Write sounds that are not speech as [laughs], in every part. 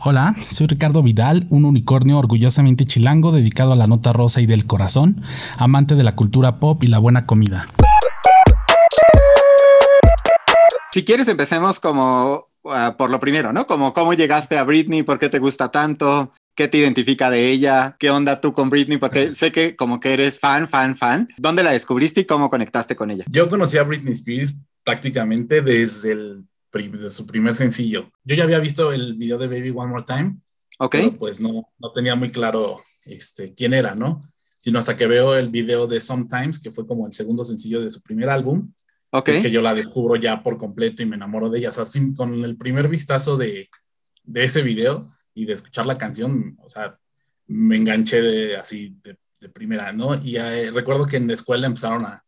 Hola, soy Ricardo Vidal, un unicornio orgullosamente chilango dedicado a la nota rosa y del corazón, amante de la cultura pop y la buena comida. Si quieres, empecemos como ah, por lo primero, ¿no? Como cómo llegaste a Britney, por qué te gusta tanto, qué te identifica de ella, qué onda tú con Britney, porque sé que como que eres fan, fan, fan. ¿Dónde la descubriste y cómo conectaste con ella? Yo conocí a Britney Spears prácticamente desde el de su primer sencillo. Yo ya había visto el video de Baby One More Time. Ok. Pero pues no, no tenía muy claro este, quién era, ¿no? Sino hasta que veo el video de Sometimes, que fue como el segundo sencillo de su primer álbum. Ok. Es que yo la descubro ya por completo y me enamoro de ella. O sea, con el primer vistazo de, de ese video y de escuchar la canción, o sea, me enganché de, así de, de primera, ¿no? Y eh, recuerdo que en la escuela empezaron a,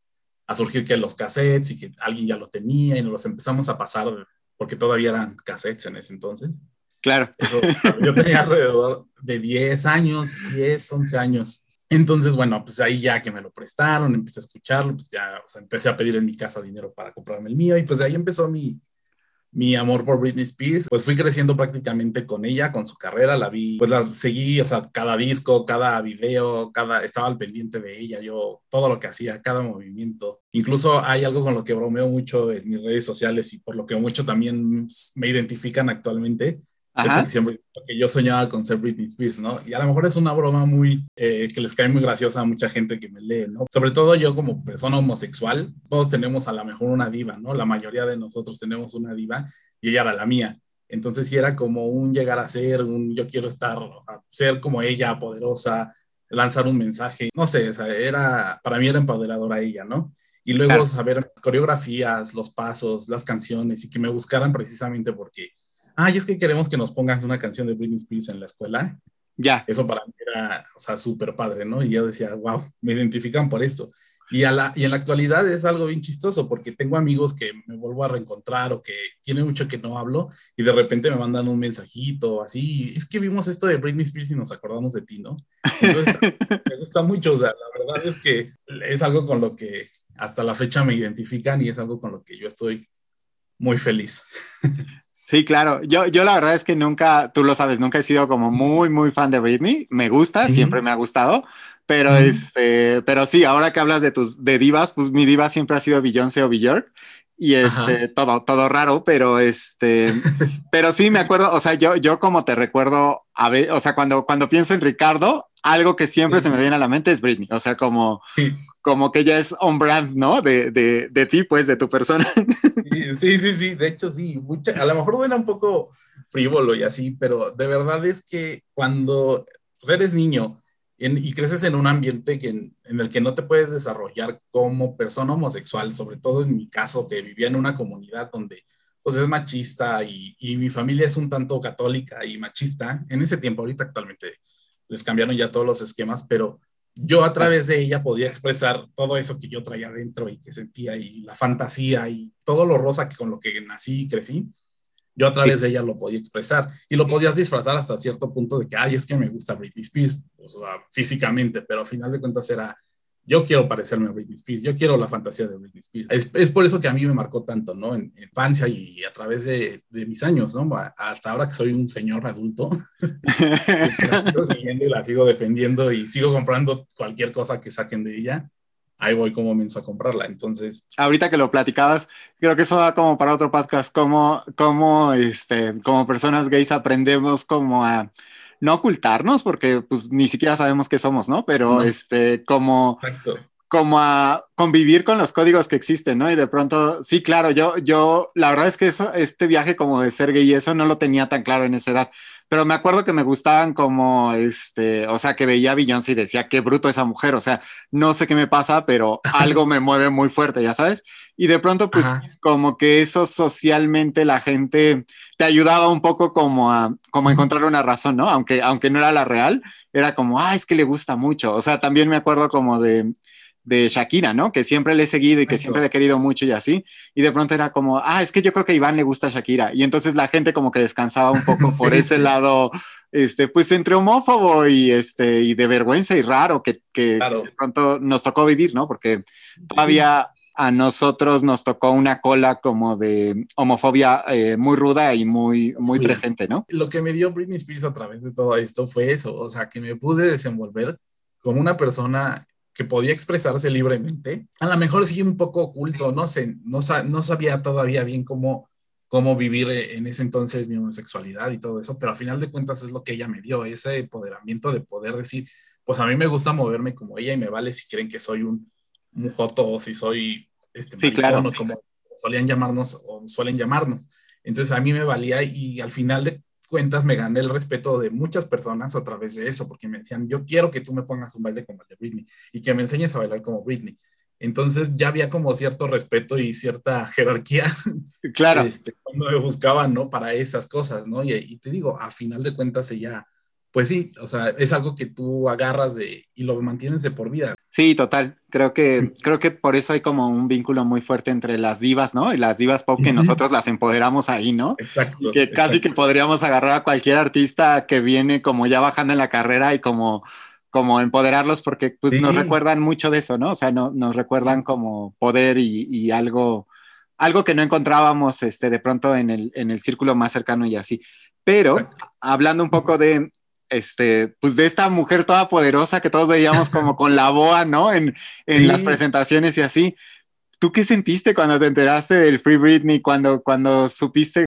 a surgir que los cassettes y que alguien ya lo tenía y nos los empezamos a pasar porque todavía eran cassettes en ese entonces. Claro. [laughs] yo tenía alrededor de 10 años, 10, 11 años. Entonces, bueno, pues ahí ya que me lo prestaron, empecé a escucharlo, pues ya o sea, empecé a pedir en mi casa dinero para comprarme el mío y pues ahí empezó mi, mi amor por Britney Spears, pues fui creciendo prácticamente con ella, con su carrera, la vi, pues la seguí, o sea, cada disco, cada video, cada, estaba al pendiente de ella, yo, todo lo que hacía, cada movimiento. Incluso hay algo con lo que bromeo mucho en mis redes sociales y por lo que mucho también me identifican actualmente, Ajá. Siempre, porque yo soñaba con ser Britney Spears, ¿no? Y a lo mejor es una broma muy, eh, que les cae muy graciosa a mucha gente que me lee, ¿no? Sobre todo yo como persona homosexual, todos tenemos a lo mejor una diva, ¿no? La mayoría de nosotros tenemos una diva y ella era la mía. Entonces sí era como un llegar a ser, un yo quiero estar, ser como ella, poderosa, lanzar un mensaje, no sé, o sea, era, para mí era empoderadora ella, ¿no? Y luego saber coreografías, los pasos, las canciones y que me buscaran precisamente porque ay, es que queremos que nos pongas una canción de Britney Spears en la escuela. Ya. Eso para mí era, o sea, súper padre, ¿no? Y yo decía, wow, me identifican por esto. Y, a la, y en la actualidad es algo bien chistoso porque tengo amigos que me vuelvo a reencontrar o que tiene mucho que no hablo y de repente me mandan un mensajito así, es que vimos esto de Britney Spears y nos acordamos de ti, ¿no? Entonces [laughs] me gusta mucho, o sea, la verdad es que es algo con lo que hasta la fecha me identifican y es algo con lo que yo estoy muy feliz. [laughs] Sí, claro. Yo, yo la verdad es que nunca, tú lo sabes, nunca he sido como muy, muy fan de Britney. Me gusta, siempre me ha gustado. Pero, este, pero sí, ahora que hablas de tus de divas, pues mi diva siempre ha sido Beyoncé o Björk y este, todo, todo raro, pero este, [laughs] pero sí me acuerdo, o sea, yo, yo como te recuerdo, a ver, o sea, cuando, cuando pienso en Ricardo, algo que siempre se me viene a la mente es Britney, o sea, como, como que ella es on brand, ¿no? De, de, de, ti, pues, de tu persona. Sí, sí, sí, de hecho sí, a lo mejor suena un poco frívolo y así, pero de verdad es que cuando pues, eres niño y creces en un ambiente que, en, el que no te puedes desarrollar como persona homosexual, sobre todo en mi caso, que vivía en una comunidad donde pues es machista y, y mi familia es un tanto católica y machista, en ese tiempo, ahorita actualmente les cambiaron ya todos los esquemas, pero yo a través de ella podía expresar todo eso que yo traía dentro y que sentía y la fantasía y todo lo rosa que con lo que nací y crecí, yo a través de ella lo podía expresar y lo podías disfrazar hasta cierto punto de que, ay, es que me gusta Britney Spears, o sea, físicamente, pero al final de cuentas era, yo quiero parecerme a Britney Spears, yo quiero la fantasía de Britney Spears. Es, es por eso que a mí me marcó tanto, ¿no? En, infancia y a través de, de, mis años, ¿no? Hasta ahora que soy un señor adulto, la sigo siguiendo y la sigo defendiendo y sigo comprando cualquier cosa que saquen de ella. Ahí voy como menso a comprarla, entonces... Ahorita que lo platicabas, creo que eso da como para otro podcast, como, como, este, como personas gays aprendemos como a no ocultarnos, porque pues ni siquiera sabemos qué somos, ¿no? Pero este, como, como a convivir con los códigos que existen, ¿no? Y de pronto, sí, claro, yo, yo, la verdad es que eso, este viaje como de ser gay y eso no lo tenía tan claro en esa edad pero me acuerdo que me gustaban como, este, o sea, que veía a Beyoncé y decía, qué bruto esa mujer, o sea, no sé qué me pasa, pero [laughs] algo me mueve muy fuerte, ya sabes. Y de pronto, pues, como que eso socialmente la gente te ayudaba un poco como a, como encontrar una razón, ¿no? Aunque, aunque no era la real, era como, ah, es que le gusta mucho. O sea, también me acuerdo como de, de Shakira, ¿no? Que siempre le he seguido y que siempre le he querido mucho y así. Y de pronto era como, ah, es que yo creo que a Iván le gusta Shakira. Y entonces la gente como que descansaba un poco [laughs] por ese lado, este, pues entre homófobo y, este, y de vergüenza y raro que, que, de pronto nos tocó vivir, ¿no? Porque todavía a nosotros nos tocó una cola como de homofobia eh, muy ruda y muy, muy presente, ¿no? Lo que me dio Britney Spears a través de todo esto fue eso, o sea, que me pude desenvolver como una persona que podía expresarse libremente. A lo mejor sí un poco oculto, no sé, no, no sabía todavía bien cómo, cómo vivir en ese entonces mi homosexualidad y todo eso, pero al final de cuentas es lo que ella me dio, ese empoderamiento de poder decir, pues a mí me gusta moverme como ella y me vale si creen que soy un, un joto o si soy este, sí, claro. como solían llamarnos o suelen llamarnos. Entonces a mí me valía y al final de cuentas me gané el respeto de muchas personas a través de eso, porque me decían, yo quiero que tú me pongas un baile como el de Britney y que me enseñes a bailar como Britney. Entonces ya había como cierto respeto y cierta [laughs] jerarquía. Claro. Este, cuando me buscaban, ¿no? Para esas cosas, ¿no? Y, y, te digo, a final de cuentas ella pues sí, o sea, es algo que tú agarras de y lo mantienes de por vida. Sí, total. Creo que, creo que por eso hay como un vínculo muy fuerte entre las divas, ¿no? Y las divas pop que nosotros las empoderamos ahí, ¿no? Exacto. que casi que podríamos agarrar a cualquier artista que viene como ya bajando en la carrera y como, como empoderarlos porque pues nos recuerdan mucho de eso, ¿no? O sea, no, nos recuerdan como poder y, y algo, algo que no encontrábamos este, de pronto en el, en el círculo más cercano y así. Pero hablando un poco de, este, pues de esta mujer toda poderosa que todos veíamos como con la boa, ¿no? En, en las presentaciones y así. ¿Tú qué sentiste cuando te enteraste del Free Britney, cuando, cuando supiste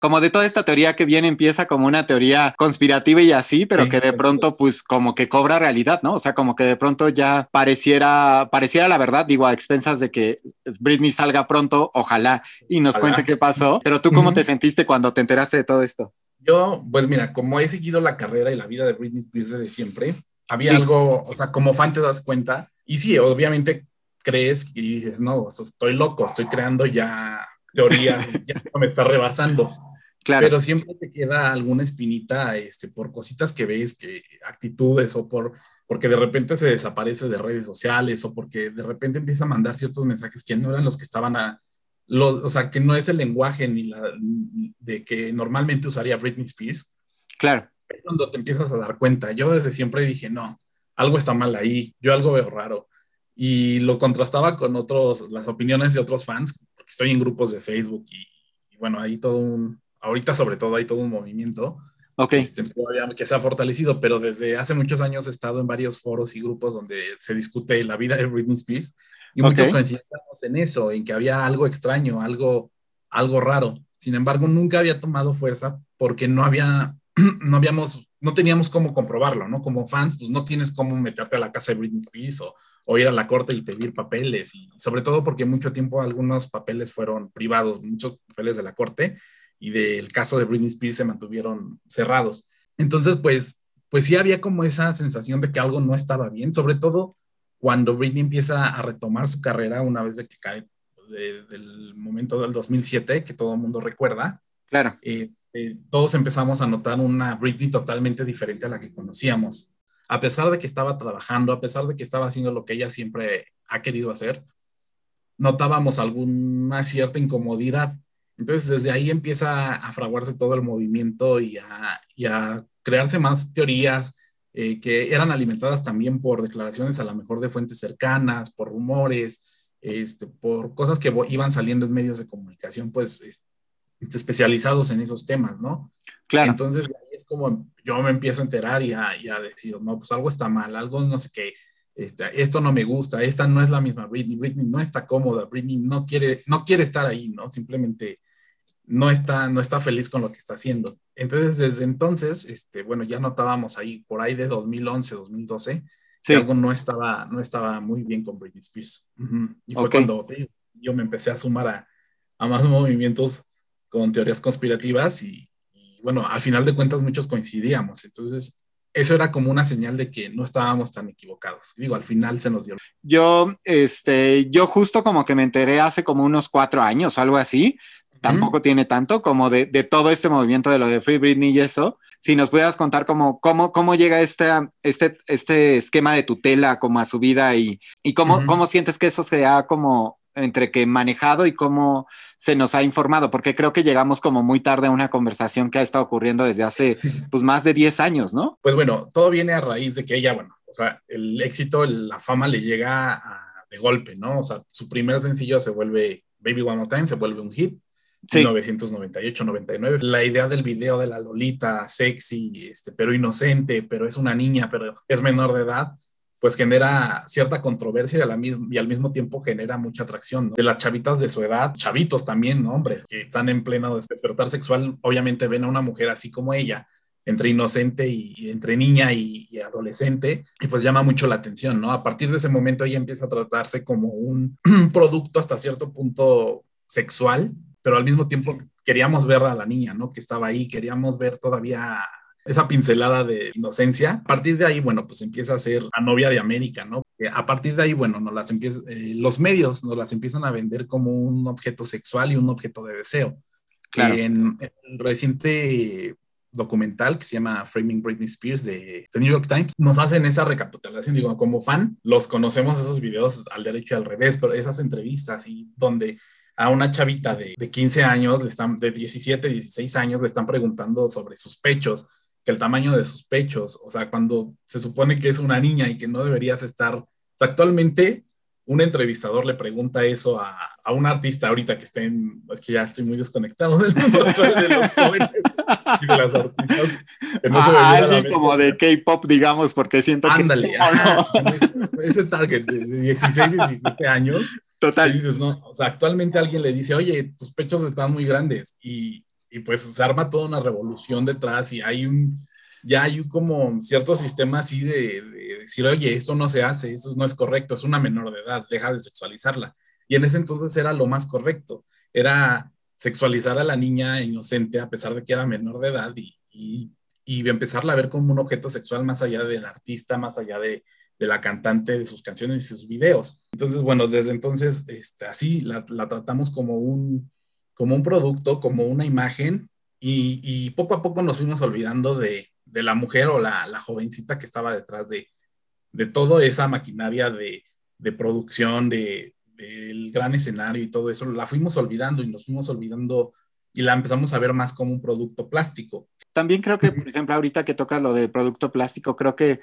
como de toda esta teoría que viene empieza como una teoría conspirativa y así, pero que de pronto pues como que cobra realidad, ¿no? O sea, como que de pronto ya pareciera, pareciera la verdad, digo, a expensas de que Britney salga pronto, ojalá, y nos cuente qué pasó, pero tú cómo te sentiste cuando te enteraste de todo esto? Yo, pues mira, como he seguido la carrera y la vida de Britney Spears desde siempre, había algo, o sea, como fan te das cuenta, y sí, obviamente crees y dices, no, estoy loco, estoy creando ya teorías, [laughs] ya me está rebasando. Claro. Pero siempre te queda alguna espinita este, por cositas que ves, que actitudes o por porque de repente se desaparece de redes sociales o porque de repente empieza a mandar ciertos mensajes que no eran los que estaban a, o sea, que no es el lenguaje ni la, de que normalmente usaría Britney Spears. Claro. Es cuando te empiezas a dar cuenta. Yo desde siempre dije, no, algo está mal ahí, yo algo veo raro. Y lo contrastaba con otros, las opiniones de otros fans, porque estoy en grupos de Facebook y, bueno, hay todo un, ahorita sobre todo hay todo un movimiento. Este, que se ha fortalecido, pero desde hace muchos años he estado en varios foros y grupos donde se discute la vida de Britney Spears y muchos coincidíamos en eso, en que había algo extraño, algo, algo raro. Sin embargo, nunca había tomado fuerza porque no había, [clears throat] no habíamos, no teníamos cómo comprobarlo, ¿no? Como fans, pues no tienes cómo meterte a la casa de Britney Spears o, o ir a la corte y pedir papeles. Y sobre todo porque mucho tiempo algunos papeles fueron privados, muchos papeles de la corte y del caso de Britney Spears se mantuvieron cerrados. Entonces, pues, pues sí había como esa sensación de que algo no estaba bien, sobre todo cuando Britney empieza a retomar su carrera una vez de que cae pues, del momento del 2007, que todo el mundo recuerda. Claro. Eh, eh, todos empezamos a notar una Britney totalmente diferente a la que conocíamos. A pesar de que estaba trabajando, a pesar de que estaba haciendo lo que ella siempre ha querido hacer, notábamos alguna cierta incomodidad. Entonces, desde ahí empieza a fraguarse todo el movimiento y a, y a crearse más teorías, eh, que eran alimentadas también por declaraciones a lo mejor de fuentes cercanas, por rumores, este, por cosas que iban saliendo en medios de comunicación, pues especializados en esos temas, ¿no? Claro. Entonces ahí es como yo me empiezo a enterar y a, y a decir, no, pues algo está mal, algo no sé qué, este, esto no me gusta, esta no es la misma Britney, Britney no está cómoda, Britney no quiere, no quiere estar ahí, ¿no? Simplemente no está, no está feliz con lo que está haciendo. Entonces, desde entonces, este, bueno, ya notábamos ahí, por ahí de 2011, 2012, que algo no estaba, no estaba muy bien con Britney Spears. Y fue cuando yo me empecé a sumar a, a, más [laughs] movimientos con teorías conspirativas y, y, bueno, al final de cuentas muchos coincidíamos. Entonces, eso era como una señal de que no estábamos tan equivocados. Digo, al final se nos dio. Yo, este, yo justo como que me enteré hace como unos cuatro años, algo así, tampoco tiene tanto como de, de, todo este movimiento de lo de Free Britney y eso. Si nos pudieras contar cómo, cómo, cómo llega este, este, este esquema de tutela como a su vida y, y cómo, cómo sientes que eso se ha como entre que manejado y cómo se nos ha informado, porque creo que llegamos como muy tarde a una conversación que ha estado ocurriendo desde hace pues más de 10 años, ¿no? Pues bueno, todo viene a raíz de que ella, bueno, o sea, el éxito, la fama le llega a de golpe, ¿no? O sea, su primer sencillo se vuelve Baby One More Time, se vuelve un hit. Sí. 1998-99. La idea del video de la Lolita sexy, este, pero inocente, pero es una niña, pero es menor de edad, pues genera cierta controversia y, y al mismo tiempo genera mucha atracción. ¿no? De las chavitas de su edad, chavitos también, ¿no? hombres que están en pleno despertar sexual, obviamente ven a una mujer así como ella, entre inocente y, entre niña y, adolescente, y pues llama mucho la atención, ¿no? A partir de ese momento ella empieza a tratarse como un [clears throat] producto hasta cierto punto sexual, pero al mismo tiempo queríamos ver a la niña, ¿no? Que estaba ahí, queríamos ver todavía esa pincelada de inocencia. A partir de ahí, bueno, pues empieza a ser la novia de América, ¿no? A partir de ahí, bueno, nos las empieza, eh, los medios nos las empiezan a vender como un objeto sexual y un objeto de deseo. Claro. En, en el reciente documental que se llama Framing Britney Spears de The New York Times, nos hacen esa recapitulación, digo, como fan, los conocemos esos videos al derecho y al revés, pero esas entrevistas y donde a una chavita de, de 15 años, le están, de 17, 16 años, le están preguntando sobre sus pechos, que el tamaño de sus pechos, o sea, cuando se supone que es una niña y que no deberías estar, o sea, actualmente un entrevistador le pregunta eso a, a un artista ahorita que esté en, es que ya estoy muy desconectado del mundo de los jóvenes y de las artistas. Que no a alguien como de K-pop, digamos, porque siento que... Ándale, [laughs] ese target de 16, 17 años. Total. O sea, actualmente alguien le dice, oye, tus pechos están muy grandes y, y pues se arma toda una revolución detrás y hay un, ya hay como cierto sistema así de, de, decir, oye, esto no se hace, esto no es correcto, es una menor de edad, deja de sexualizarla. Y en ese entonces era lo más correcto, era sexualizar a la niña inocente a pesar de que era menor de edad y, y, y empezarla a ver como un objeto sexual más allá del artista, más allá de, de la cantante, de sus canciones y sus videos. Entonces, bueno, desde entonces, este, así la, la tratamos como un, como un producto, como una imagen, y, y, poco a poco nos fuimos olvidando de, de la mujer o la, la, jovencita que estaba detrás de, de toda esa maquinaria de, de producción, de, del gran escenario y todo eso, la fuimos olvidando y nos fuimos olvidando y la empezamos a ver más como un producto plástico. También creo que, por ejemplo, ahorita que tocas lo del producto plástico, creo que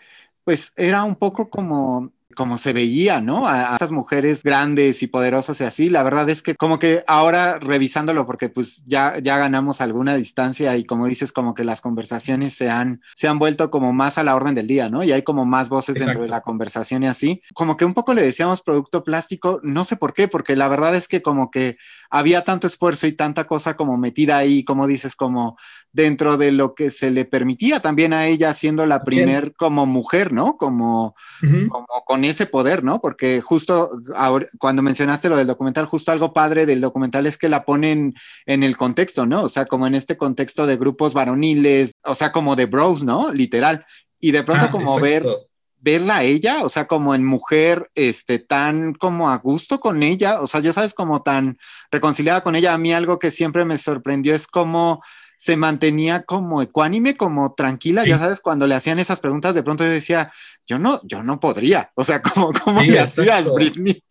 pues era un poco como como se veía, ¿no? A, a estas mujeres grandes y poderosas y así. La verdad es que como que ahora revisándolo, porque pues ya, ya ganamos alguna distancia y como dices, como que las conversaciones se han, se han vuelto como más a la orden del día, ¿no? Y hay como más voces Exacto. dentro de la conversación y así. Como que un poco le decíamos producto plástico, no sé por qué, porque la verdad es que como que había tanto esfuerzo y tanta cosa como metida ahí, como dices, como dentro de lo que se le permitía también a ella siendo la primer como mujer, ¿no? Como, uh -huh. como con ese poder, ¿no? Porque justo ahora, cuando mencionaste lo del documental, justo algo padre del documental es que la ponen en el contexto, ¿no? O sea, como en este contexto de grupos varoniles, o sea, como de bros, ¿no? Literal. Y de pronto ah, como exacto. ver verla a ella, o sea, como en mujer, este, tan como a gusto con ella, o sea, ya sabes, como tan reconciliada con ella. A mí algo que siempre me sorprendió es como se mantenía como ecuánime, como tranquila, sí. ya sabes, cuando le hacían esas preguntas, de pronto yo decía, yo no, yo no podría, o sea, [laughs] ¿cómo, cómo sí, le hacías, Britney?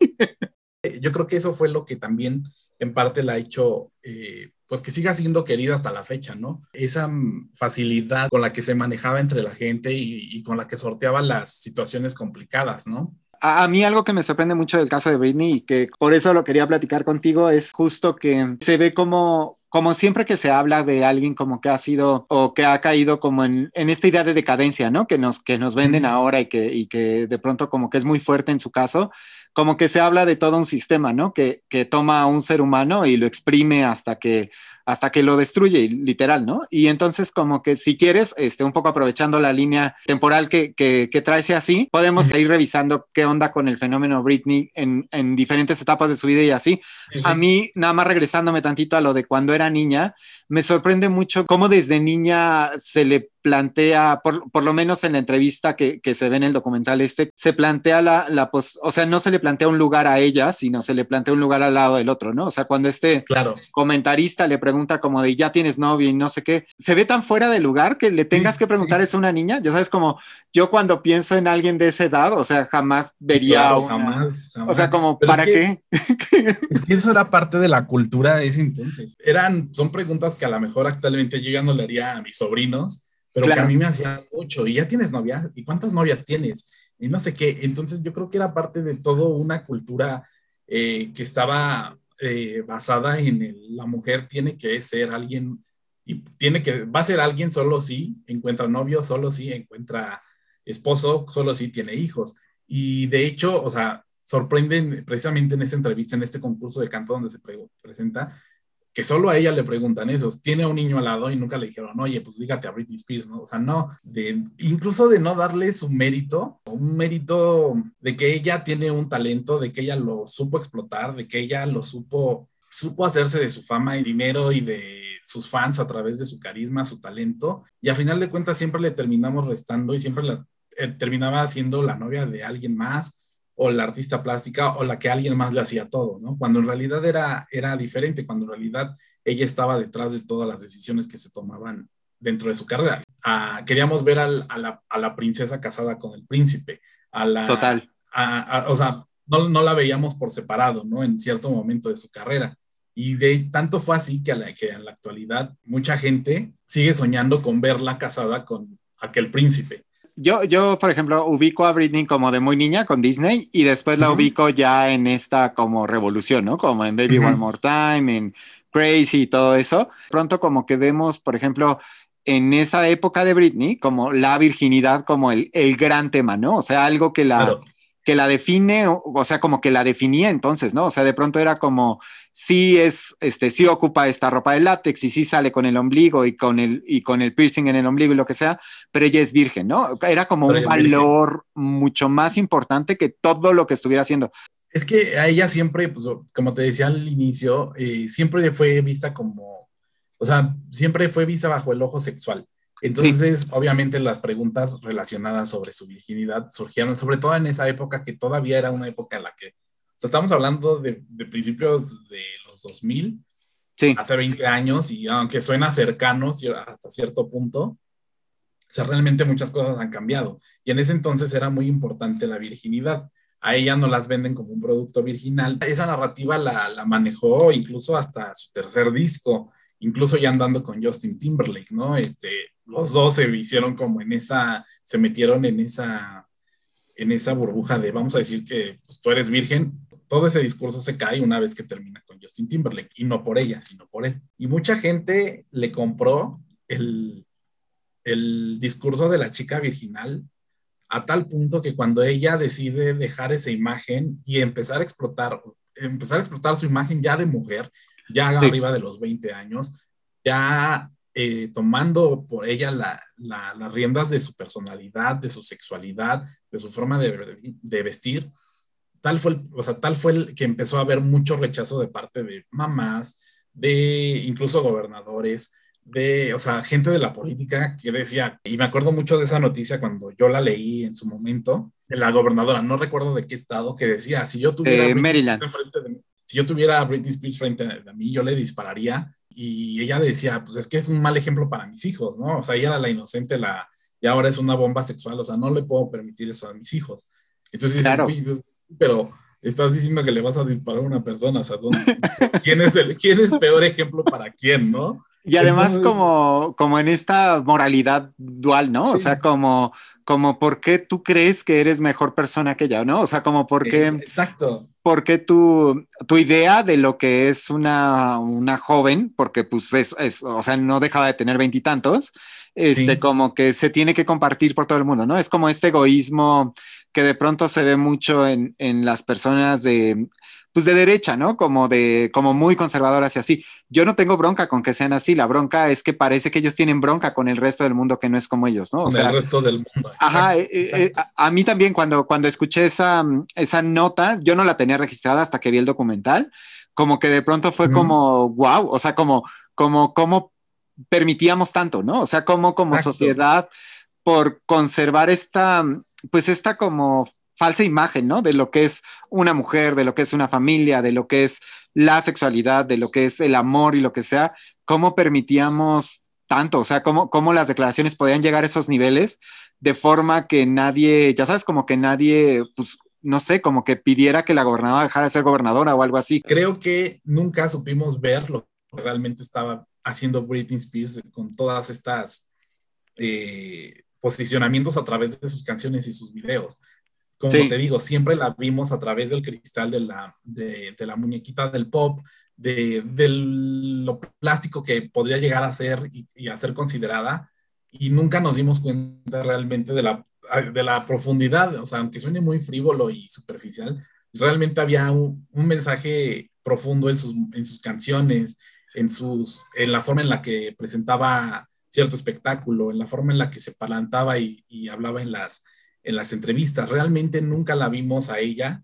Yo creo que eso fue lo que también en parte la ha hecho, eh, pues que siga siendo querida hasta la fecha, ¿no? Esa facilidad con la que se manejaba entre la gente y, y con la que sorteaba las situaciones complicadas, ¿no? A, a, mí algo que me sorprende mucho del caso de Britney y que por eso lo quería platicar contigo es justo que se ve como como siempre que se habla de alguien como que ha sido o que ha caído como en, en esta idea de decadencia, ¿no? Que nos, que nos venden ahora y que, y que de pronto como que es muy fuerte en su caso, como que se habla de todo un sistema, ¿no? Que, que toma a un ser humano y lo exprime hasta que, hasta que lo destruye, literal, ¿no? Y entonces como que si quieres, este, un poco aprovechando la línea temporal que, que, que trae así, podemos ir revisando qué onda con el fenómeno Britney en, en diferentes etapas de su vida y así. Sí, sí. A mí, nada más regresándome tantito a lo de cuando era niña, me sorprende mucho cómo desde niña se le plantea, por, por lo menos en la entrevista que, que, se ve en el documental este, se plantea la, la pos, o sea, no se le plantea un lugar a ella, sino se le plantea un lugar al lado del otro, ¿no? O sea, cuando este claro. comentarista le pregunta como de ya tienes novio y no sé qué, se ve tan fuera de lugar que le tengas sí, que preguntar sí. eso a una niña, ya sabes, como yo cuando pienso en alguien de esa edad, o sea, jamás vería claro, una, jamás, jamás, o sea, como, Pero ¿para es que, qué? [laughs] es que eso era parte de la cultura de ese entonces. Eran, son preguntas que a lo mejor actualmente yo ya no le haría a mis sobrinos, pero claro. que a mí me hacían mucho. ¿Y ya tienes novia? ¿Y cuántas novias tienes? y no sé qué. Entonces yo creo que era parte de todo una cultura eh, que estaba eh, basada en la mujer tiene que ser alguien y tiene que, va a ser alguien solo si encuentra novio, solo si encuentra esposo, solo si tiene hijos. Y de hecho, o sea, sorprenden precisamente en esta entrevista, en este concurso de canto donde se presenta, que solo a ella le preguntan eso. Tiene un niño al lado y nunca le dijeron, oye, pues dígate a Britney Spears, ¿no? O sea, no, de, incluso de no darle su mérito, un mérito de que ella tiene un talento, de que ella lo supo explotar, de que ella lo supo, supo hacerse de su fama y dinero y de sus fans a través de su carisma, su talento. Y a final de cuentas siempre le terminamos restando y siempre la, eh, terminaba siendo la novia de alguien más o la artista plástica o la que alguien más le hacía todo, ¿no? Cuando en realidad era, era diferente, cuando en realidad ella estaba detrás de todas las decisiones que se tomaban dentro de su carrera. Ah, queríamos ver a, la, princesa casada con el príncipe, a la... Total. o sea, no, no, la veíamos por separado, ¿no? En cierto momento de su carrera. Y de tanto fue así que, a la, que en la actualidad mucha gente sigue soñando con verla casada con aquel príncipe yo, yo, por ejemplo, ubico a Britney como de muy niña con Disney y después la ubico ya en esta como revolución, ¿no? Como en Baby One More Time, en Crazy y todo eso. Pronto como que vemos, por ejemplo, en esa época de Britney, como la virginidad como el, el gran tema, ¿no? O sea, algo que la, que la define, o, sea, como que la definía entonces, ¿no? O sea, de pronto era como, sí es, este, sí ocupa esta ropa de látex y sí sale con el ombligo y con el, y con el piercing en el ombligo y lo que sea, pero ella es virgen, ¿no? Era como un valor mucho más importante que todo lo que estuviera haciendo. Es que a ella siempre, pues, como te decía al inicio, eh, siempre fue vista como, o sea, siempre fue vista bajo el ojo sexual. Entonces, obviamente las preguntas relacionadas sobre su virginidad surgieron, sobre todo en esa época que todavía era una época en la que, o sea, estamos hablando de, principios de los 2000, sí. hace 20 años, y aunque suena cercano hasta cierto punto, o sea, realmente muchas cosas han cambiado. Y en ese entonces era muy importante la virginidad. A ella no las venden como un producto virginal. Esa narrativa la, la manejó incluso hasta su tercer disco, incluso ya andando con Justin Timberlake, ¿no? Este, los dos se hicieron como en esa, se metieron en esa, en esa burbuja de, vamos a decir que pues, tú eres virgen, todo ese discurso se cae una vez que termina con Justin Timberlake, y no por ella, sino por él. Y mucha gente le compró el, el discurso de la chica virginal a tal punto que cuando ella decide dejar esa imagen y empezar a explotar, empezar a explotar su imagen ya de mujer, ya arriba de los 20 años, ya eh, tomando por ella las riendas de su personalidad, de su sexualidad, de su forma de, vestir, tal fue, el, o sea, tal fue el que empezó a haber mucho rechazo de parte de mamás, de incluso gobernadores, de, o sea, gente de la política que decía, y me acuerdo mucho de esa noticia cuando yo la leí en su momento, de la gobernadora, no recuerdo de qué estado, que decía, si yo tuviera... Maryland. si yo tuviera a Britney Spears frente a mí, yo le dispararía y ella decía, pues es que es un mal ejemplo para mis hijos, ¿no? O sea, ella era la inocente, la, y ahora es una bomba sexual, o sea, no le puedo permitir eso a mis hijos. Entonces, claro. Pues, pero estás diciendo que le vas a disparar a una persona, o sea, [laughs] ¿quién, es el, ¿quién es peor ejemplo para quién, no? Y además como, como en esta moralidad dual, ¿no? O sea, como, como por qué tú crees que eres mejor persona que ella, ¿no? O sea, como por qué... Exacto porque tu, tu idea de lo que es una, una joven, porque pues es, es, o sea, no dejaba de tener veintitantos, este, como que se tiene que compartir por todo el mundo, ¿no? Es como este egoísmo que de pronto se ve mucho en, en las personas de, pues de derecha, ¿no? Como de, como muy conservadoras y así. Yo no tengo bronca con que sean así, la bronca es que parece que ellos tienen bronca con el resto del mundo que no es como ellos, ¿no? O sea, el resto del mundo. Ajá, eh, eh, a, mí también cuando, cuando escuché esa, esa nota, yo no la tenía registrada hasta que vi el documental, como que de pronto fue como, wow, o sea, como, como, como permitíamos tanto, ¿no? O sea, como como sociedad, por conservar esta, pues esta como falsa imagen, ¿no? De lo que es una mujer, de lo que es una familia, de lo que es la sexualidad, de lo que es el amor y lo que sea, cómo permitíamos tanto, o sea, cómo, cómo las declaraciones podían llegar a esos niveles de forma que nadie, ya sabes, como que nadie, pues, no sé, como que pidiera que la gobernadora dejara de ser gobernadora o algo así. Creo que nunca supimos ver lo que realmente estaba haciendo Britney Spears con todas estas eh, posicionamientos a través de sus canciones y sus videos como te digo, siempre la vimos a través del cristal de la, de, la muñequita del pop, de, lo plástico que podría llegar a ser y, a ser considerada, y nunca nos dimos cuenta realmente de la, de la profundidad, o sea, aunque suene muy frívolo y superficial, realmente había un, mensaje profundo en sus, en sus canciones, en, sus, en la forma en la que presentaba cierto espectáculo, en la forma en la que se palantaba y, y hablaba en las, en las entrevistas. Realmente nunca la vimos a ella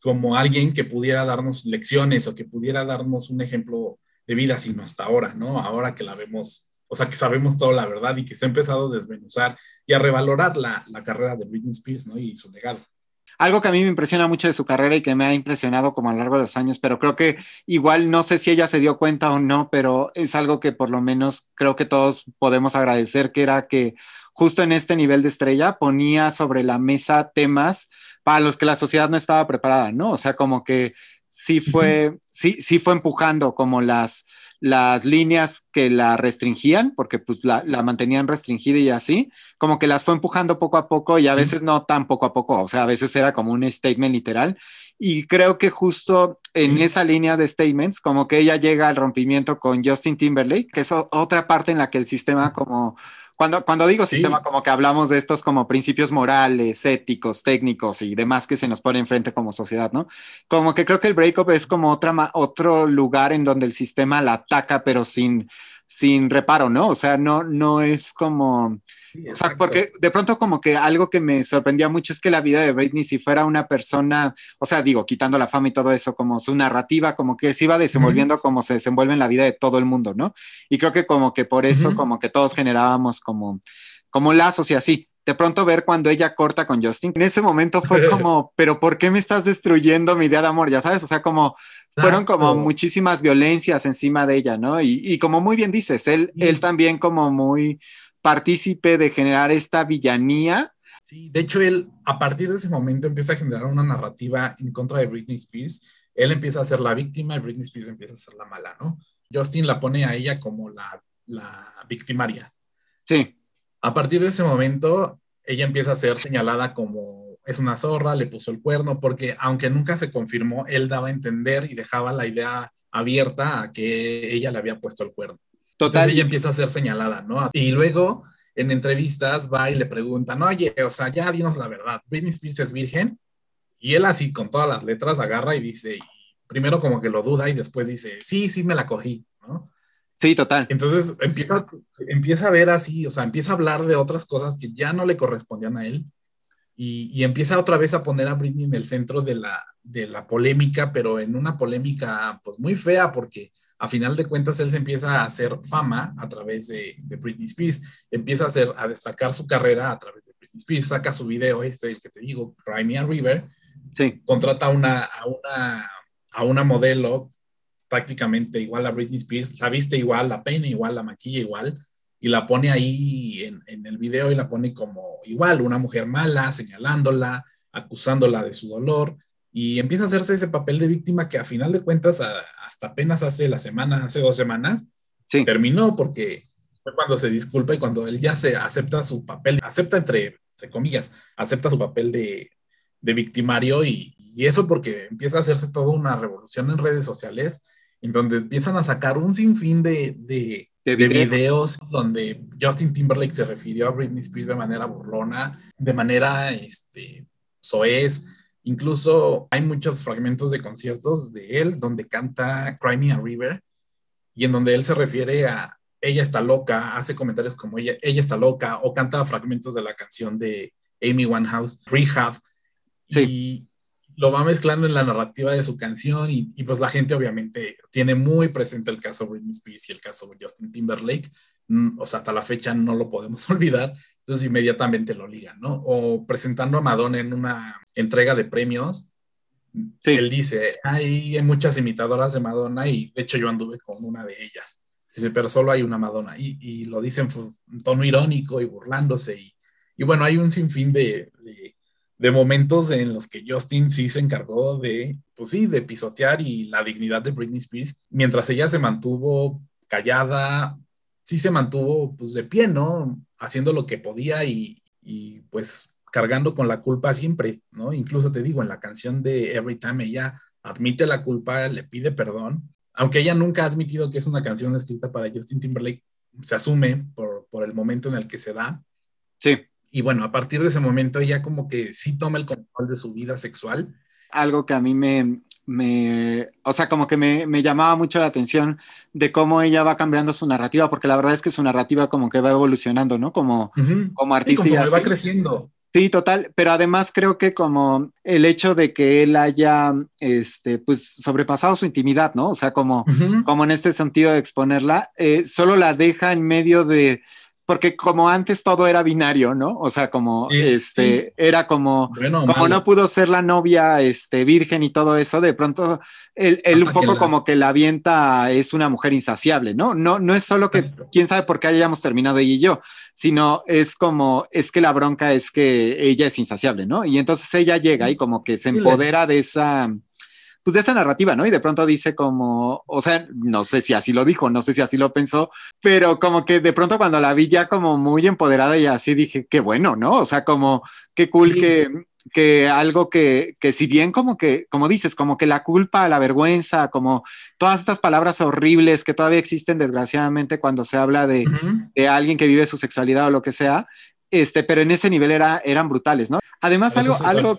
como alguien que pudiera darnos lecciones o que pudiera darnos un ejemplo de vida, sino hasta ahora, ¿no? Ahora que la vemos, o sea, que sabemos toda la verdad y que se ha empezado a desmenuzar y a revalorar la, la carrera de Britney Spears, ¿no? Y su legado. Algo que a mí me impresiona mucho de su carrera y que me ha impresionado como a lo largo de los años, pero creo que igual no sé si ella se dio cuenta o no, pero es algo que por lo menos creo que todos podemos agradecer, que era que justo en este nivel de estrella ponía sobre la mesa temas para los que la sociedad no estaba preparada, ¿no? O sea, como que sí fue, sí, sí fue empujando como las, las líneas que la restringían, porque pues la, mantenían restringida y así, como que las fue empujando poco a poco y a veces no tan poco a poco, o sea, a veces era como un statement literal. Y creo que justo en esa línea de statements, como que ella llega al rompimiento con Justin Timberlake, que es otra parte en la que el sistema como cuando, cuando digo sistema, como que hablamos de estos como principios morales, éticos, técnicos y demás que se nos pone enfrente como sociedad, ¿no? Como que creo que el breakup es como otra, otro lugar en donde el sistema la ataca, pero sin, sin reparo, ¿no? O sea, no, no es como o sea, porque de pronto como que algo que me sorprendía mucho es que la vida de Britney, si fuera una persona, o sea, digo, quitando la fama y todo eso, como su narrativa, como que se iba desenvolviendo como se desenvuelve en la vida de todo el mundo, ¿no? Y creo que como que por eso, como que todos generábamos como, como lazos y así. De pronto ver cuando ella corta con Justin, en ese momento fue [laughs] como, pero ¿por qué me estás destruyendo mi idea de amor? Ya sabes, o sea, como fueron como muchísimas violencias encima de ella, ¿no? Y, y como muy bien dices, él, él también como muy partícipe de generar esta villanía. Sí, de hecho, él a partir de ese momento empieza a generar una narrativa en contra de Britney Spears. Él empieza a ser la víctima y Britney Spears empieza a ser la mala, ¿no? Justin la pone a ella como la, la victimaria. Sí. A partir de ese momento, ella empieza a ser señalada como es una zorra, le puso el cuerno, porque aunque nunca se confirmó, él daba a entender y dejaba la idea abierta a que ella le había puesto el cuerno. Total. ella empieza a ser señalada, ¿no? Y luego en entrevistas va y le preguntan, oye, o sea, ya dinos la verdad, Britney Spears es virgen. Y él así con todas las letras agarra y dice, primero como que lo duda y después dice, sí, sí me la cogí, ¿no? Sí, total. Entonces empieza, empieza a ver así, o sea, empieza a hablar de otras cosas que ya no le correspondían a él y, y empieza otra vez a poner a Britney en el centro de la, de la polémica, pero en una polémica pues muy fea porque a final de cuentas él se empieza a hacer fama a través de, Britney Spears, empieza a, hacer, a destacar su carrera a través de Britney Spears, saca su video, este, el que te digo, Crimea River, sí. contrata una, a, una, a una modelo prácticamente igual a Britney Spears, la viste igual, la peina igual, la maquilla igual, y la pone ahí en, en el video y la pone como igual, una mujer mala, señalándola, acusándola de su dolor, y empieza a hacerse ese papel de víctima que a final de cuentas hasta apenas hace la semana, hace dos semanas, terminó porque fue cuando se disculpa y cuando él ya se acepta su papel, acepta entre, comillas, acepta su papel de, victimario y, eso porque empieza a hacerse toda una revolución en redes sociales en donde empiezan a sacar un sinfín de, de, de, videos donde Justin Timberlake se refirió a Britney Spears de manera burlona, de manera este, soez, Incluso hay muchos fragmentos de conciertos de él donde canta Cry River y en donde él se refiere a ella está loca, hace comentarios como ella, ella está loca o canta fragmentos de la canción de Amy Winehouse, Rehab. Y lo va mezclando en la narrativa de su canción y, y, pues la gente obviamente tiene muy presente el caso Britney Spears y el caso Justin Timberlake. Mm, o sea, hasta la fecha no lo podemos [laughs] olvidar, entonces inmediatamente lo ligan, ¿no? O presentando a Madonna en una entrega de premios, sí. él dice, hay muchas imitadoras de Madonna y de hecho yo anduve con una de ellas, dice, pero solo hay una Madonna y, y lo dicen en tono irónico y burlándose y, y bueno, hay un sinfín de, de, de, momentos en los que Justin sí se encargó de, pues sí, de pisotear y la dignidad de Britney Spears, mientras ella se mantuvo callada, sí se mantuvo pues de pie, ¿no? Haciendo lo que podía y, y pues cargando con la culpa siempre, ¿no? Incluso te digo, en la canción de Every Time ella admite la culpa, le pide perdón, aunque ella nunca ha admitido que es una canción escrita para Justin Timberlake, se asume por, por el momento en el que se da. Sí. Y bueno, a partir de ese momento ella como que sí toma el control de su vida sexual. Algo que a mí me, me o sea, como que me, me, llamaba mucho la atención de cómo ella va cambiando su narrativa, porque la verdad es que su narrativa como que va evolucionando, ¿no? Como, como artista. Sí, como va creciendo. Sí, total, pero además creo que como el hecho de que él haya, este, pues, sobrepasado su intimidad, ¿no? O sea, como, como en este sentido de exponerla, eh, solo la deja en medio de, porque como antes todo era binario, ¿no? O sea, como este era como como no pudo ser la novia este virgen y todo eso, de pronto él, un poco como que la avienta es una mujer insaciable, ¿no? No no es solo que quién sabe por qué hayamos terminado ella y yo, sino es como es que la bronca es que ella es insaciable, ¿no? Y entonces ella llega y como que se empodera de esa pues de esa narrativa, ¿no? Y de pronto dice como, o sea, no sé si así lo dijo, no sé si así lo pensó, pero como que de pronto cuando la vi ya como muy empoderada y así dije, qué bueno, ¿no? O sea, como, qué cool que, que algo que, que si bien como que, como dices, como que la culpa, la vergüenza, como todas estas palabras horribles que todavía existen desgraciadamente cuando se habla de, de alguien que vive su sexualidad o lo que sea, este, pero en ese nivel era, eran brutales, ¿no? Además, algo, algo,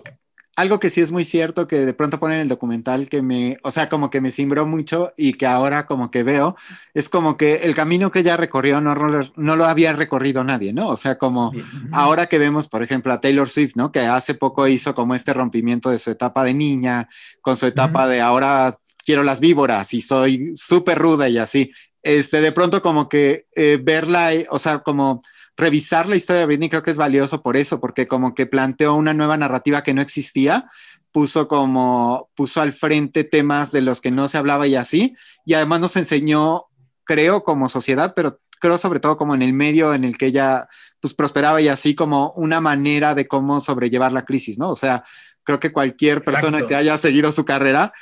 algo que sí es muy cierto que de pronto ponen en el documental que me, o sea, como que me cimbró mucho y que ahora como que veo, es como que el camino que ella recorrió no, no lo había recorrido nadie, ¿no? O sea, como ahora que vemos, por ejemplo, a Taylor Swift, ¿no? Que hace poco hizo como este rompimiento de su etapa de niña, con su etapa de ahora quiero las víboras y soy súper ruda y así. Este, de pronto como que eh, verla, o sea, como revisar la historia de Britney creo que es valioso por eso, porque como que planteó una nueva narrativa que no existía, puso como, puso al frente temas de los que no se hablaba y así, y además nos enseñó, creo, como sociedad, pero creo sobre todo como en el medio en el que ella pues prosperaba y así como una manera de cómo sobrellevar la crisis, ¿no? O sea, creo que cualquier persona que haya seguido su carrera,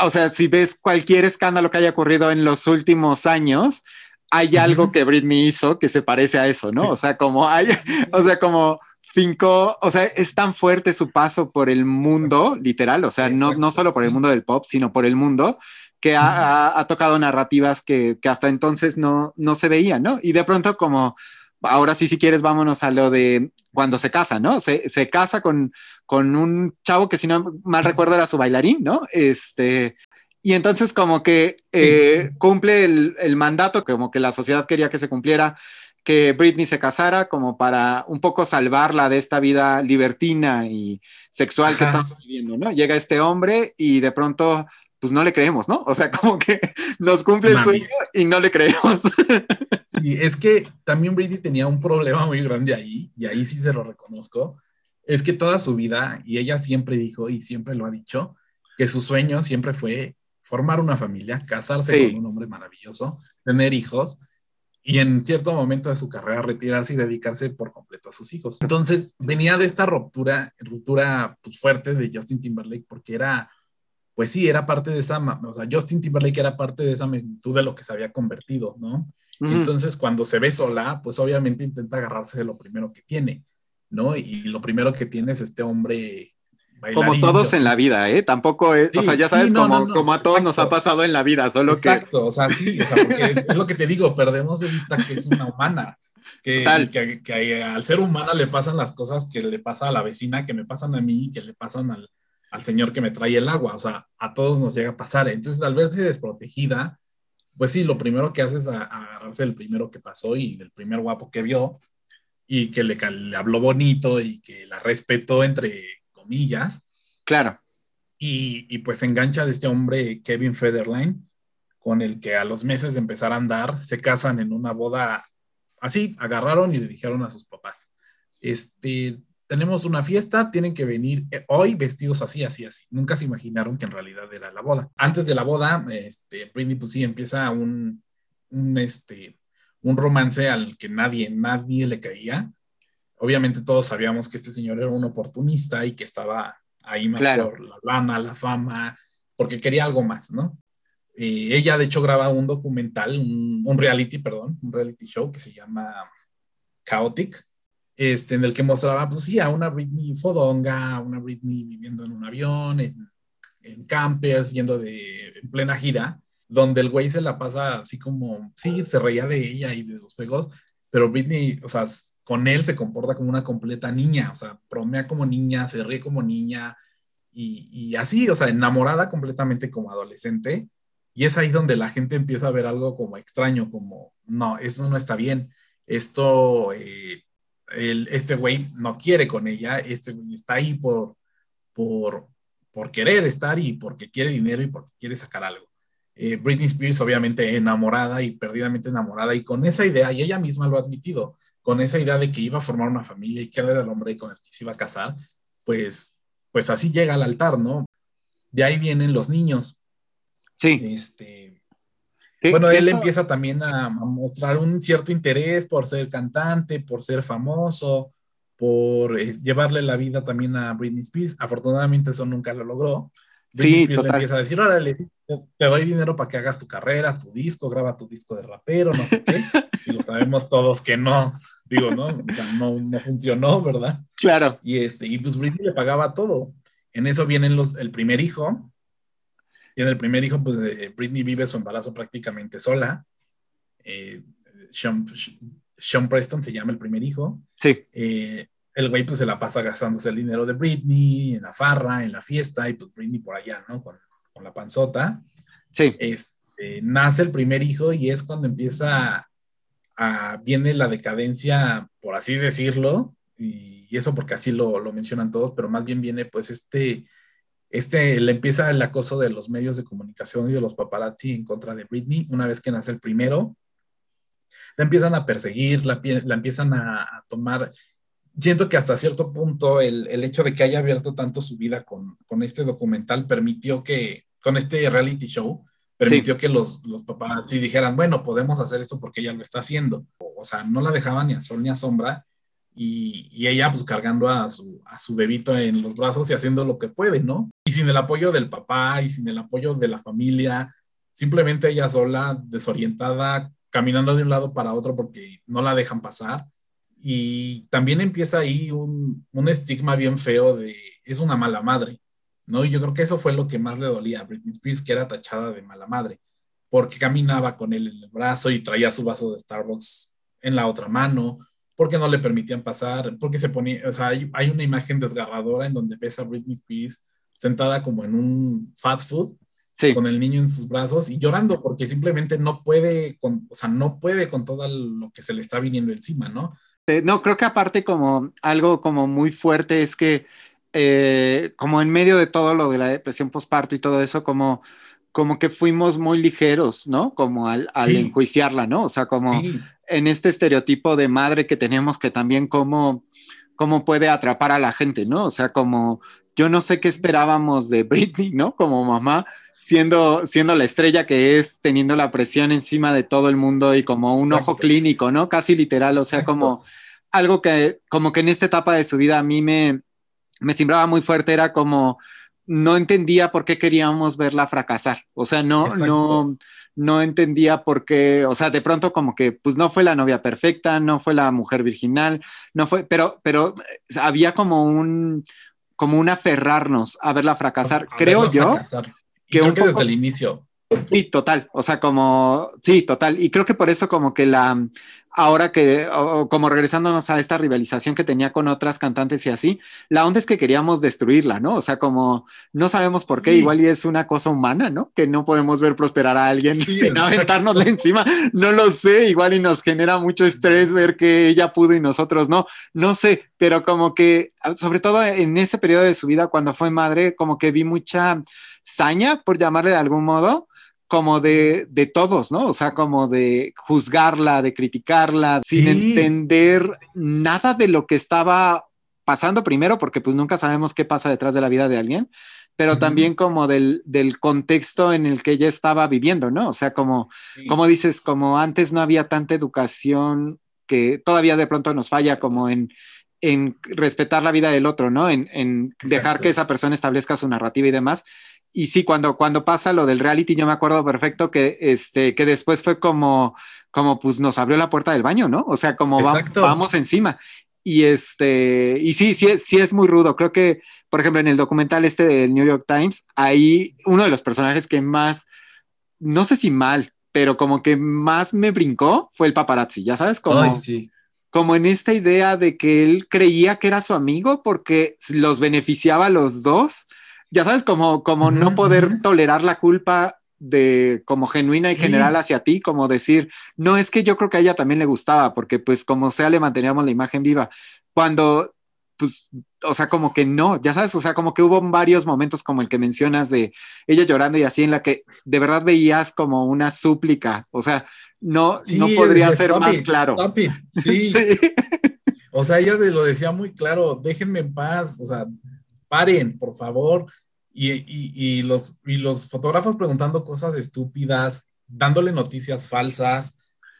o sea, si ves cualquier escándalo que haya ocurrido en los últimos años, hay algo que Britney hizo que se parece a eso, ¿no? O sea, como hay, o sea, como fincó, o sea, es tan fuerte su paso por el mundo, literal, o sea, no, no solo por el mundo del pop, sino por el mundo, que ha, ha, tocado narrativas que, que, hasta entonces no, no se veían, ¿no? Y de pronto como, ahora sí, si quieres, vámonos a lo de cuando se casa, ¿no? Se, se casa con, con un chavo que si no mal recuerdo era su bailarín, ¿no? Este, y entonces como que eh, cumple el, el, mandato, como que la sociedad quería que se cumpliera, que Britney se casara como para un poco salvarla de esta vida libertina y sexual que estamos viviendo, ¿no? Llega este hombre y de pronto, pues no le creemos, ¿no? O sea, como que [laughs] nos cumple el sueño y no le creemos. [laughs] Sí, es que también Britney tenía un problema muy grande ahí, y ahí sí se lo reconozco, es que toda su vida, y ella siempre dijo y siempre lo ha dicho, que su sueño siempre fue formar una familia, casarse con un hombre maravilloso, tener hijos y en cierto momento de su carrera retirarse y dedicarse por completo a sus hijos. Entonces venía de esta ruptura, ruptura pues, fuerte de Justin Timberlake porque era, pues sí, era parte de esa, o sea, Justin Timberlake era parte de esa magnitud de lo que se había convertido, ¿no? Entonces cuando se ve sola, pues obviamente intenta agarrarse de lo primero que tiene, ¿no? Y lo primero que tiene es este hombre como todos en la vida, ¿eh? Tampoco es, o sea, ya sabes, como, como a todos nos ha pasado en la vida, solo que... Exacto, o sea, sí, o sea, porque es lo que te digo, perdemos de vista que es una humana, que, que, que, al ser humana le pasan las cosas que le pasa a la vecina, que me pasan a mí, que le pasan al, al señor que me trae el agua, o sea, a todos nos llega a pasar. Entonces, al verse desprotegida, pues sí, lo primero que hace es agarrarse del primero que pasó y del primer guapo que vio y que le, le habló bonito y que la respetó entre millas. Claro. Y, y, pues engancha de este hombre Kevin Federline, con el que a los meses de empezar a andar se casan en una boda así, agarraron y le dijeron a sus papás, este, tenemos una fiesta, tienen que venir eh, hoy vestidos así, así, así. Nunca se imaginaron que en realidad era la boda. Antes de la boda, este, Britney pues sí empieza un, un, este, un romance al que nadie, nadie le caía obviamente todos sabíamos que este señor era un oportunista y que estaba ahí más por la lana, la fama, porque quería algo más, ¿no? ella, de hecho, graba un documental, un, reality, perdón, un reality show que se llama Chaotic. este, en el que mostraba, pues sí, a una Britney fodonga, a una Britney viviendo en un avión, en, en campers, yendo de en plena gira, donde el güey se la pasa así como, sí, se reía de ella y de los juegos, pero Britney, o sea, con él se comporta como una completa niña, o sea, bromea como niña, se ríe como niña y, así, o sea, enamorada completamente como adolescente. Y es ahí donde la gente empieza a ver algo como extraño, como, no, eso no está bien, esto, eh, este güey no quiere con ella, este güey está ahí por, por, por querer estar y porque quiere dinero y porque quiere sacar algo. Eh, Britney Spears obviamente enamorada y perdidamente enamorada y con esa idea, y ella misma lo ha admitido, con esa idea de que iba a formar una familia y que él era el hombre con el que se iba a casar, pues, pues así llega al altar, ¿no? De ahí vienen los niños. Sí. Este, bueno, él empieza también a, a, mostrar un cierto interés por ser cantante, por ser famoso, por eh, llevarle la vida también a Britney Spears. Afortunadamente eso nunca lo logró. Britney sí, Spears total. le empieza a decir, órale, te doy dinero para que hagas tu carrera, tu disco, graba tu disco de rapero, no sé qué. [laughs] y lo sabemos todos que no, digo, ¿no? O sea, no, no funcionó, ¿verdad? Claro. Y, este, y pues Britney le pagaba todo. En eso vienen los, el primer hijo. Y en el primer hijo, pues eh, Britney vive su embarazo prácticamente sola. Eh, Sean, Sean Preston se llama el primer hijo. Sí. Eh, el güey pues se la pasa gastándose el dinero de Britney en la farra, en la fiesta, y pues Britney por allá, ¿no? Con, con la panzota. Sí. Este, nace el primer hijo y es cuando empieza a, viene la decadencia, por así decirlo, y, y eso porque así lo, lo, mencionan todos, pero más bien viene pues este, este, le empieza el acoso de los medios de comunicación y de los paparazzi en contra de Britney, una vez que nace el primero, la empiezan a perseguir, la, la empiezan a, a tomar. Siento que hasta cierto punto el, el, hecho de que haya abierto tanto su vida con, con, este documental permitió que, con este reality show, permitió que los, los paparazzi dijeran, bueno, podemos hacer esto porque ella lo está haciendo. O, o sea, no la dejaban ni a sol ni a sombra y, y, ella pues cargando a su, a su bebito en los brazos y haciendo lo que puede, ¿no? Y sin el apoyo del papá y sin el apoyo de la familia, simplemente ella sola, desorientada, caminando de un lado para otro porque no la dejan pasar y también empieza ahí un, un, estigma bien feo de es una mala madre, ¿no? Y yo creo que eso fue lo que más le dolía a Britney Spears, que era tachada de mala madre, porque caminaba con él en el brazo y traía su vaso de Starbucks en la otra mano, porque no le permitían pasar, porque se ponía, o sea, hay, hay una imagen desgarradora en donde ves a Britney Spears sentada como en un fast food, Sí. con el niño en sus brazos y llorando porque simplemente no puede, con, o sea, no puede con todo lo que se le está viniendo encima, ¿no? No, creo que aparte como algo como muy fuerte es que eh, como en medio de todo lo de la depresión postparto y todo eso, como, como que fuimos muy ligeros, ¿no? Como al, al sí. enjuiciarla, ¿no? O sea, como sí. en este estereotipo de madre que tenemos que también como, como puede atrapar a la gente, ¿no? O sea, como yo no sé qué esperábamos de Britney, ¿no? Como mamá, siendo, siendo la estrella que es, teniendo la presión encima de todo el mundo y como un Exacto. ojo clínico, ¿no? Casi literal, o sea, Exacto. como algo que como que en esta etapa de su vida a mí me, me simbraba muy fuerte, era como no entendía por qué queríamos verla fracasar, o sea, no, Exacto. no, no entendía por qué, o sea, de pronto como que pues no fue la novia perfecta, no fue la mujer virginal, no fue, pero, pero había como un, como un aferrarnos a verla fracasar, a creo verla yo. Fracasar que, creo que poco... desde el inicio. Sí, total. O sea, como, sí, total. Y creo que por eso como que la, ahora que, o, como regresándonos a esta rivalización que tenía con otras cantantes y así, la onda es que queríamos destruirla, ¿no? O sea, como, no sabemos por qué, sí. igual y es una cosa humana, ¿no? Que no podemos ver prosperar a alguien sí, [laughs] sin aventárnosle encima. No lo sé, igual y nos genera mucho estrés ver que ella pudo y nosotros no. No sé, pero como que, sobre todo en ese periodo de su vida, cuando fue madre, como que vi mucha saña, por llamarle de algún modo, como de, de, todos, ¿no? O sea, como de juzgarla, de criticarla, sí. sin entender nada de lo que estaba pasando primero, porque pues nunca sabemos qué pasa detrás de la vida de alguien, pero uh -huh. también como del, del, contexto en el que ella estaba viviendo, ¿no? O sea, como, sí. como dices, como antes no había tanta educación que todavía de pronto nos falla como en, en respetar la vida del otro, ¿no? En, en dejar que esa persona establezca su narrativa y demás y sí, cuando, cuando pasa lo del reality, yo me acuerdo perfecto que, este, que después fue como, como, pues nos abrió la puerta del baño, ¿no? O sea, como va, vamos encima. y este, y sí, sí es, sí es muy rudo. Creo que, por ejemplo, en el documental este del New York Times, ahí uno de los personajes que más, no sé si mal, pero como que más me brincó fue el paparazzi, ya sabes, como, como en esta idea de que él creía que era su amigo porque los beneficiaba a los dos, ya sabes, como, como no poder tolerar la culpa de como genuina y general hacia ti, como decir, no es que yo creo que a ella también le gustaba, porque pues como sea le manteníamos la imagen viva. Cuando pues, o sea, como que no, ya sabes, o sea, como que hubo varios momentos como el que mencionas de ella llorando y así, en la que de verdad veías como una súplica, o sea, no, no podría ser más claro. [laughs] Sí. O sea, ella lo decía muy claro, déjenme en paz, o sea, paren, por favor. Y, los, y los fotógrafos preguntando cosas estúpidas, dándole noticias falsas,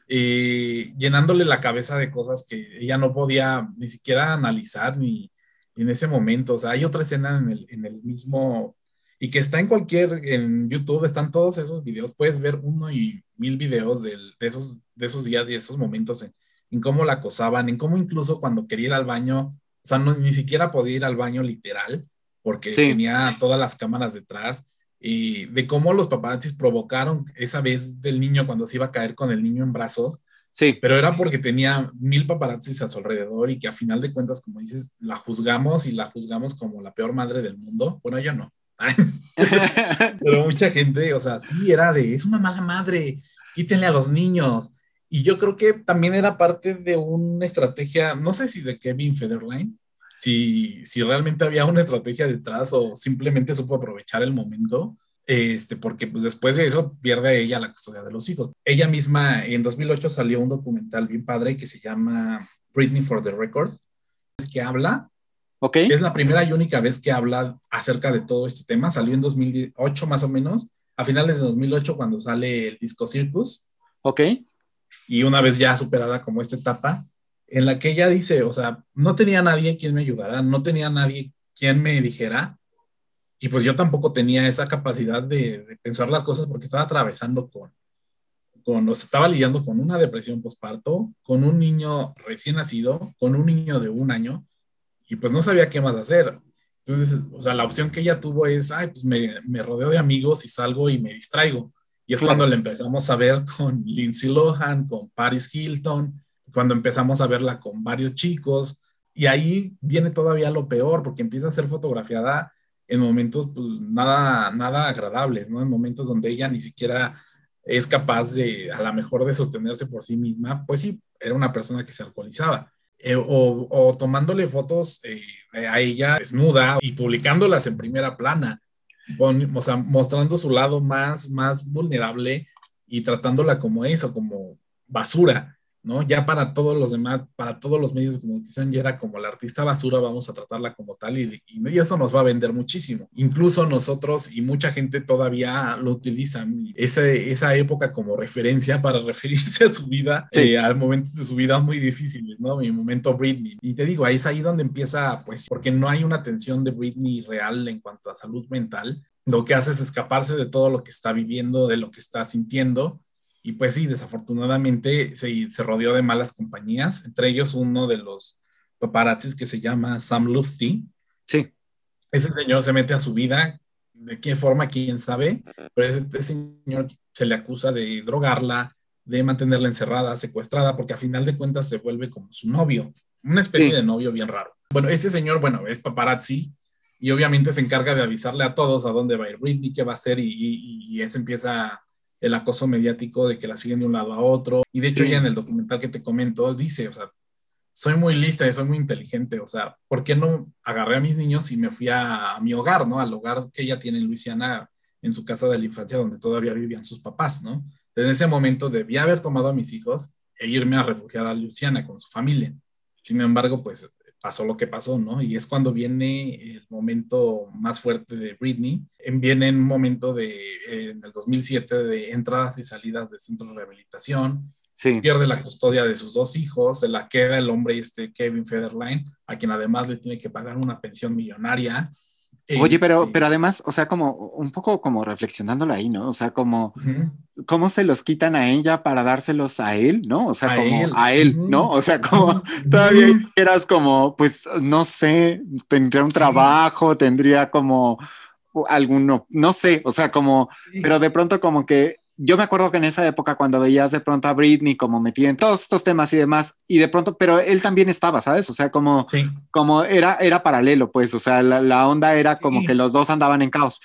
eh, llenándole la cabeza de cosas que ella no podía ni siquiera analizar ni en ese momento. O sea, hay otra escena en el, en el mismo y que está en cualquier, en YouTube están todos esos videos, puedes ver uno y mil videos de, esos, de esos días y esos momentos en, en, cómo la acosaban, en cómo incluso cuando quería ir al baño, sea, no, ni siquiera podía ir al baño literal, porque tenía todas las cámaras detrás, y de cómo los paparazzis provocaron esa vez del niño cuando se iba a caer con el niño en brazos. Sí. Pero era porque tenía mil paparazzis a su alrededor y que a final de cuentas, como dices, la juzgamos y la juzgamos como la peor madre del mundo. Bueno, yo no. [laughs] Pero mucha gente, o sea, sí era de, es una mala madre, quítenle a los niños. Y yo creo que también era parte de una estrategia, no sé si de Kevin Federline, si, si realmente había una estrategia detrás o simplemente supo aprovechar el momento, este, porque pues después de eso pierde ella la custodia de los hijos. Ella misma en 2008 salió un documental bien padre que se llama Britney for the Record, es que habla, okay. es la primera y única vez que habla acerca de todo este tema, salió en 2008 más o menos, a finales de 2008 cuando sale el disco Circus. Ok. Y una vez ya superada como esta etapa, en la que ella dice, o sea, no tenía nadie quien me ayudara, no tenía nadie quien me dijera, y pues yo tampoco tenía esa capacidad de, pensar las cosas porque estaba atravesando con, con, o estaba lidiando con una depresión postparto, con un niño recién nacido, con un niño de un año, y pues no sabía qué más hacer. Entonces, o sea, la opción que ella tuvo es, ay, pues me rodeo de amigos y salgo y me distraigo. Y es cuando le empezamos a ver con Lindsay Lohan, con Paris Hilton, cuando empezamos a verla con varios chicos, y ahí viene todavía lo peor, porque empieza a ser fotografiada en momentos pues nada, nada agradables, ¿no? En momentos donde ella ni siquiera es capaz de, a lo mejor, de sostenerse por sí misma, pues sí, era una persona que se alcoholizaba. Eh, o, o, tomándole fotos eh, a ella desnuda y publicándolas en primera plana, o sea, mostrando su lado más, más vulnerable y tratándola como eso, como basura. ¿No? Ya para todos los demás, para todos los medios de comunicación, ya era como la artista basura, vamos a tratarla como tal y, y, eso nos va a vender muchísimo. Incluso nosotros y mucha gente todavía lo utilizan, esa, esa época como referencia para [laughs] referirse a su vida, eh, a momentos de su vida muy difíciles, ¿no? Mi momento Britney. Y te digo, ahí es ahí donde empieza, pues, porque no hay una atención de Britney real en cuanto a salud mental. Lo que hace es escaparse de todo lo que está viviendo, de lo que está sintiendo y pues sí, desafortunadamente se, se rodeó de malas compañías, entre ellos uno de los paparazzis que se llama Sam Lufty. Sí. Ese señor se mete a su vida, de qué forma, quién sabe, pero ese, señor se le acusa de drogarla, de mantenerla encerrada, secuestrada, porque a final de cuentas se vuelve como su novio, una especie de novio bien raro. Bueno, ese señor, bueno, es paparazzi y obviamente se encarga de avisarle a todos a dónde va a ir Britney, qué va a hacer y, y, y él se empieza el acoso mediático de que la siguen de un lado a otro. Y de hecho ella en el documental que te comento dice, o sea, soy muy lista y soy muy inteligente, o sea, ¿por qué no agarré a mis niños y me fui a, mi hogar, ¿no? Al hogar que ella tiene en Luisiana, en su casa de la infancia, donde todavía vivían sus papás, ¿no? Desde ese momento debía haber tomado a mis hijos e irme a refugiar a Luisiana con su familia. Sin embargo, pues pasó lo que pasó, ¿no? Y es cuando viene el momento más fuerte de Britney. Viene un momento de, en el 2007 de entradas y salidas de centros de rehabilitación. Sí. Pierde la custodia de sus dos hijos, se la queda el hombre este Kevin Federline, a quien además le tiene que pagar una pensión millonaria. Oye, pero, este pero además, o sea, como un poco como reflexionándolo ahí, ¿no? O sea, como cómo se los quitan a ella para dárselos a él, ¿no? O sea, como a él, ¿no? O sea, como todavía eras como, pues, no sé, tendría un trabajo, tendría como alguno, no sé, o sea, como, pero de pronto como que yo me acuerdo que en esa época cuando veías de pronto a Britney como metida en todos estos temas y demás, y de pronto, pero él también estaba, ¿sabes? O sea, como, como era, era paralelo, pues, o sea, la, onda era como que los dos andaban en caos.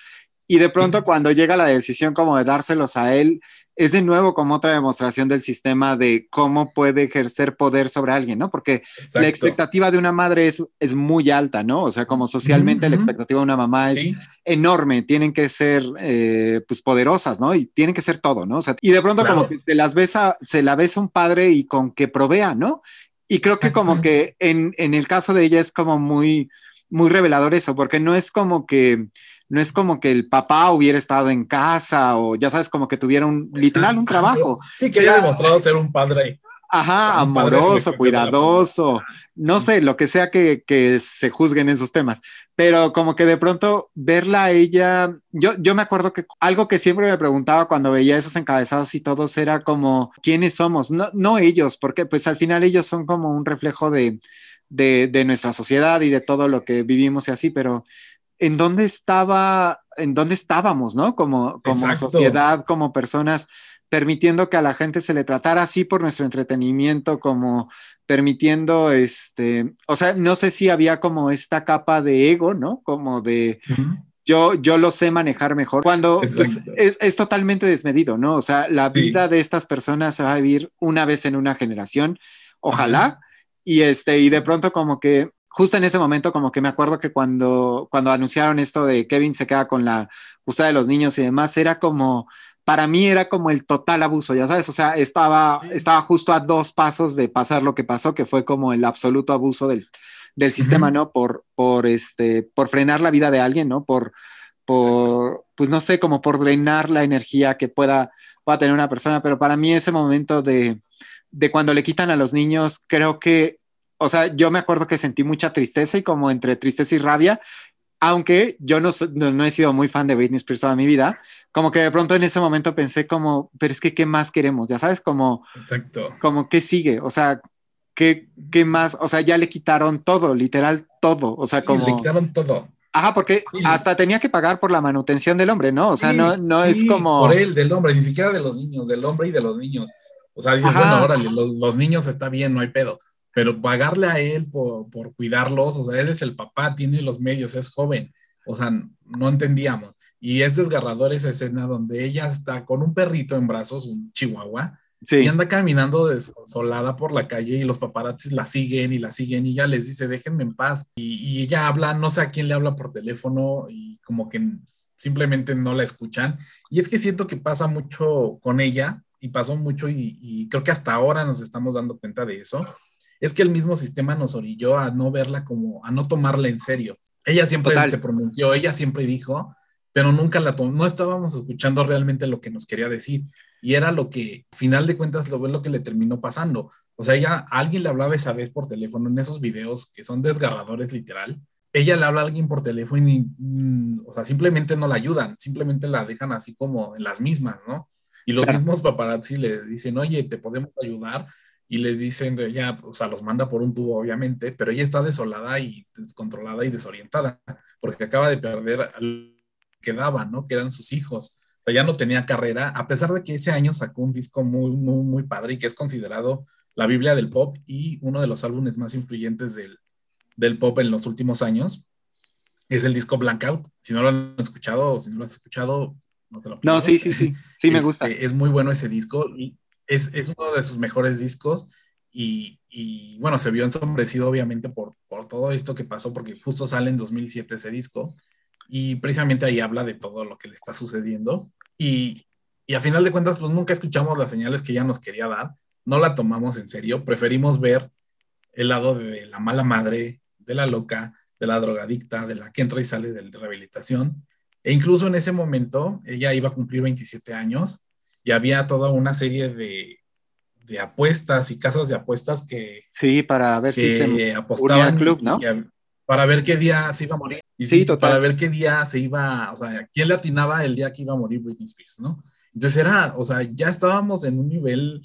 Y de pronto cuando llega la decisión como de dárselos a él, es de nuevo como otra demostración del sistema de cómo puede ejercer poder sobre alguien, ¿no? Porque la expectativa de una madre es, es muy alta, ¿no? O sea, como socialmente la expectativa de una mamá es enorme, tienen que ser eh, pues poderosas, ¿no? Y tienen que ser todo, ¿no? O sea, y de pronto como que se las besa, se la besa un padre y con que provea, ¿no? Y creo que como que en, en el caso de ella es como muy, muy revelador eso, porque no es como que no es como que el papá hubiera estado en casa o ya sabes, como que tuviera un literal un trabajo. Sí, que haya demostrado ser un padre. Ajá, amoroso, cuidadoso, no sé, lo que sea que, que, se juzguen en esos temas, pero como que de pronto verla a ella, yo, yo me acuerdo que algo que siempre me preguntaba cuando veía esos encabezados y todos era como, ¿quiénes somos? No, no ellos, porque pues al final ellos son como un reflejo de, de, de nuestra sociedad y de todo lo que vivimos y así, pero en dónde estaba, en dónde estábamos, ¿no? Como, como sociedad, como personas, permitiendo que a la gente se le tratara así por nuestro entretenimiento, como permitiendo, este, o sea, no sé si había como esta capa de ego, ¿no? Como de... Yo, yo lo sé manejar mejor cuando pues, es, totalmente desmedido, ¿no? O sea, la vida de estas personas se va a vivir una vez en una generación, ojalá, y este, y de pronto como que justo en ese momento como que me acuerdo que cuando, cuando anunciaron esto de Kevin se queda con la justa de los niños y demás, era como, para mí era como el total abuso, ya sabes, o sea, estaba, estaba justo a dos pasos de pasar lo que pasó, que fue como el absoluto abuso del, del sistema, ¿no? Por, por, este, por frenar la vida de alguien, ¿no? Por, por pues no sé, como por drenar la energía que pueda, pueda tener una persona, pero para mí ese momento de, de cuando le quitan a los niños, creo que o sea, yo me acuerdo que sentí mucha tristeza y como entre tristeza y rabia, aunque yo no, no, he sido muy fan de Britney Spears toda mi vida, como que de pronto en ese momento pensé como, pero es que, ¿qué más queremos? Ya sabes, como, Exacto. como, ¿qué sigue? O sea, ¿qué, ¿qué más? O sea, ya le quitaron todo, literal todo, o sea, como... Le quitaron todo. Ajá, porque hasta tenía que pagar por la manutención del hombre, ¿no? O sea, no, no es como... Por él, del hombre, ni siquiera de los niños, del hombre y de los niños. O sea, dices, bueno, órale, los, los niños está bien, no hay pedo pero pagarle a él por, por, cuidarlos, o sea, él es el papá, tiene los medios, es joven, o sea, no entendíamos. Y es desgarrador esa escena donde ella está con un perrito en brazos, un chihuahua, y anda caminando desolada por la calle y los paparazzis la siguen y la siguen y ella les dice, déjenme en paz. Y, y ella habla, no sé a quién le habla por teléfono y como que simplemente no la escuchan. Y es que siento que pasa mucho con ella y pasó mucho y, y creo que hasta ahora nos estamos dando cuenta de eso es que el mismo sistema nos orilló a no verla como, a no tomarla en serio. Ella siempre se pronunció, ella siempre dijo, pero nunca la tomó, no estábamos escuchando realmente lo que nos quería decir. Y era lo que, final de cuentas, lo, lo que le terminó pasando. O sea, ella, alguien le hablaba esa vez por teléfono en esos videos que son desgarradores literal. Ella le habla a alguien por teléfono y, mm, o sea, simplemente no la ayudan, simplemente la dejan así como en las mismas, ¿no? Y los mismos paparazzi le dicen, oye, te podemos ayudar, y le dicen, ya, o sea, los manda por un tubo, obviamente, pero ella está desolada y descontrolada y desorientada, porque acaba de perder al que daba, ¿no? Que eran sus hijos. O sea, ya no tenía carrera, a pesar de que ese año sacó un disco muy, muy, muy padre y que es considerado la Biblia del pop y uno de los álbumes más influyentes del, del pop en los últimos años. Es el disco Blackout. Si no lo han escuchado o si no lo has escuchado, no te lo No, sí, sí, sí. Sí, me gusta. Este, es muy bueno ese disco. Y es, uno de sus mejores discos y, bueno, se vio ensombrecido obviamente por, por todo esto que pasó, porque justo sale en 2007 ese disco y precisamente ahí habla de todo lo que le está sucediendo y, y a final de cuentas pues nunca escuchamos las señales que ella nos quería dar, no la tomamos en serio, preferimos ver el lado de la mala madre, de la loca, de la drogadicta, de la que entra y sale de la rehabilitación. E incluso en ese momento ella iba a cumplir 27 años y había toda una serie de, de apuestas y casas de apuestas que... Sí, para ver si se apostaban. club, ¿no? para ver qué día se iba a morir. Y sí, total. Para ver qué día se iba, o sea, quién le atinaba el día que iba a morir Britney Spears, ¿no? Entonces era, o sea, ya estábamos en un nivel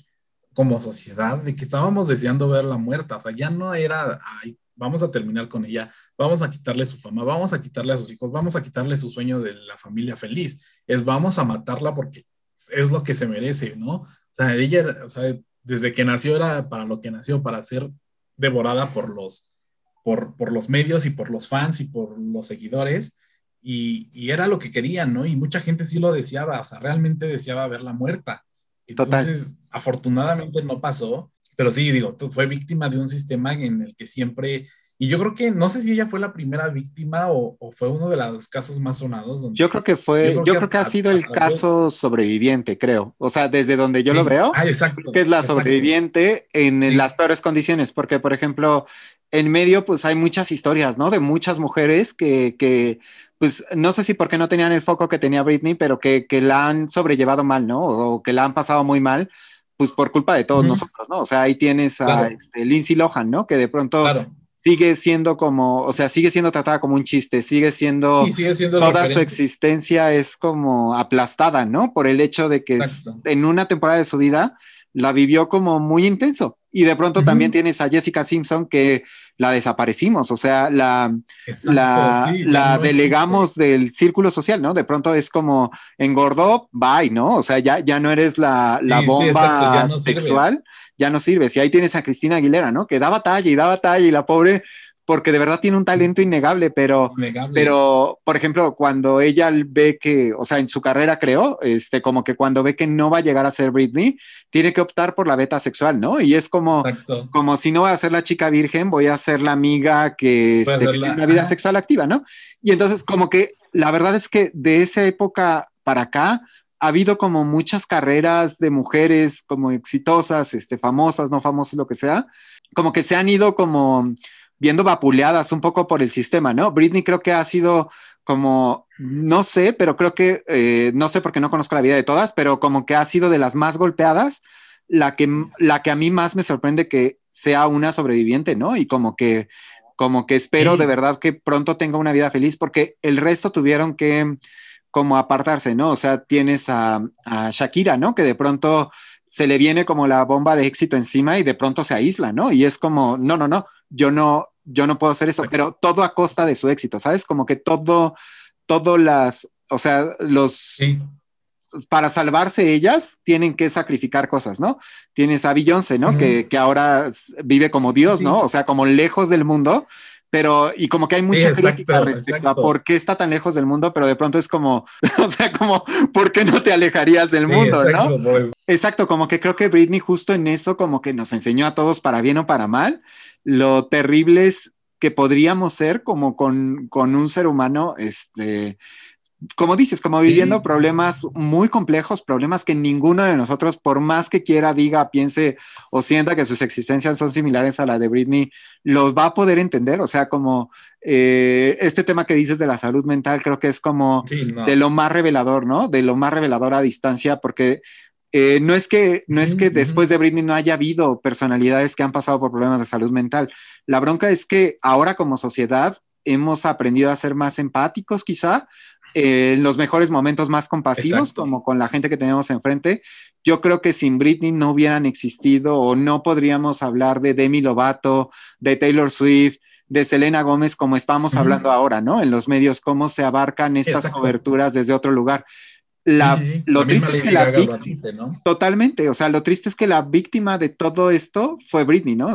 como sociedad de que estábamos deseando verla muerta, o sea, ya no era, ay, vamos a terminar con ella, vamos a quitarle su fama, vamos a quitarle a sus hijos, vamos a quitarle su sueño de la familia feliz, es vamos a matarla porque es lo que se merece, ¿no? O sea, ella, o sea, desde que nació era para lo que nació, para ser devorada por los, por, por los medios y por los fans y por los seguidores. Y, y, era lo que querían, ¿no? Y mucha gente sí lo deseaba, o sea, realmente deseaba verla muerta. Entonces, afortunadamente no pasó, pero sí, digo, fue víctima de un sistema en el que siempre, y yo creo que, no sé si ella fue la primera víctima o, o fue uno de los casos más sonados. Donde, yo creo que fue, yo creo, que, ha sido el caso sobreviviente, creo. O sea, desde donde yo lo veo, ah, exacto, que es la sobreviviente en las peores condiciones, porque, por ejemplo, en medio, pues hay muchas historias, ¿no? De muchas mujeres que, que pues no sé si porque no tenían el foco que tenía Britney, pero que, que la han sobrellevado mal, ¿no? O que la han pasado muy mal, pues por culpa de todos nosotros, ¿no? O sea, ahí tienes a este, Lindsay Lohan, ¿no? Que de pronto sigue siendo como, o sea, sigue siendo tratada como un chiste, sigue siendo, sigue siendo toda su existencia es como aplastada, ¿no? Por el hecho de que en una temporada de su vida la vivió como muy intenso. Y de pronto también tienes a Jessica Simpson que la desaparecimos, o sea, la, la, la delegamos del círculo social, ¿no? De pronto es como engordó, bye, ¿no? O sea, ya, ya no eres la, la bomba sexual, ya no sirves. Y ahí tienes a Cristina Aguilera, ¿no? Que daba talla y daba talla y la pobre porque de verdad tiene un talento innegable, pero, pero, por ejemplo, cuando ella ve que, o sea, en su carrera creo, este, como que cuando ve que no va a llegar a ser Britney, tiene que optar por la beta sexual, ¿no? Y es como, como si no voy a ser la chica virgen, voy a ser la amiga que, este, tiene una vida sexual activa, ¿no? Y entonces, como que la verdad es que de esa época para acá, ha habido como muchas carreras de mujeres como exitosas, este, famosas, no famosas, lo que sea, como que se han ido como viendo vapuleadas un poco por el sistema, ¿no? Britney creo que ha sido como, no sé, pero creo que, eh, no sé porque no conozco la vida de todas, pero como que ha sido de las más golpeadas, la que, la que a mí más me sorprende que sea una sobreviviente, ¿no? Y como que, como que espero de verdad que pronto tenga una vida feliz, porque el resto tuvieron que como apartarse, ¿no? O sea, tienes a, a Shakira, ¿no? Que de pronto se le viene como la bomba de éxito encima y de pronto se aísla, ¿no? Y es como, no, no, no, yo no, yo no puedo hacer eso, pero todo a costa de su éxito, ¿sabes? Como que todo, todo las, o sea, los... Para salvarse ellas, tienen que sacrificar cosas, ¿no? Tienes a Beyoncé, ¿no? que, que, ahora vive como Dios, ¿no? O sea, como lejos del mundo, pero y como que hay mucha crítica respecto a por qué está tan lejos del mundo, pero de pronto es como, [laughs] o sea, como, ¿por qué no te alejarías del mundo, no? Pues. Exacto, como que creo que Britney justo en eso como que nos enseñó a todos para bien o para mal lo terribles que podríamos ser como con, con un ser humano, este, como dices, como viviendo problemas muy complejos, problemas que ninguno de nosotros, por más que quiera, diga, piense o sienta que sus existencias son similares a la de Britney, los va a poder entender. O sea, como eh, este tema que dices de la salud mental, creo que es como de lo más revelador, ¿no? De lo más revelador a distancia, porque eh, no es que, no es que después de Britney no haya habido personalidades que han pasado por problemas de salud mental. La bronca es que ahora como sociedad hemos aprendido a ser más empáticos quizá, eh, en los mejores momentos más compasivos, como con la gente que tenemos enfrente. Yo creo que sin Britney no hubieran existido o no podríamos hablar de Demi Lovato, de Taylor Swift, de Selena Gómez como estamos hablando ahora, ¿no? En los medios, cómo se abarcan estas coberturas desde otro lugar. La, lo triste es que la víctima, totalmente, o sea, lo triste es que la víctima de todo esto fue Britney, ¿no?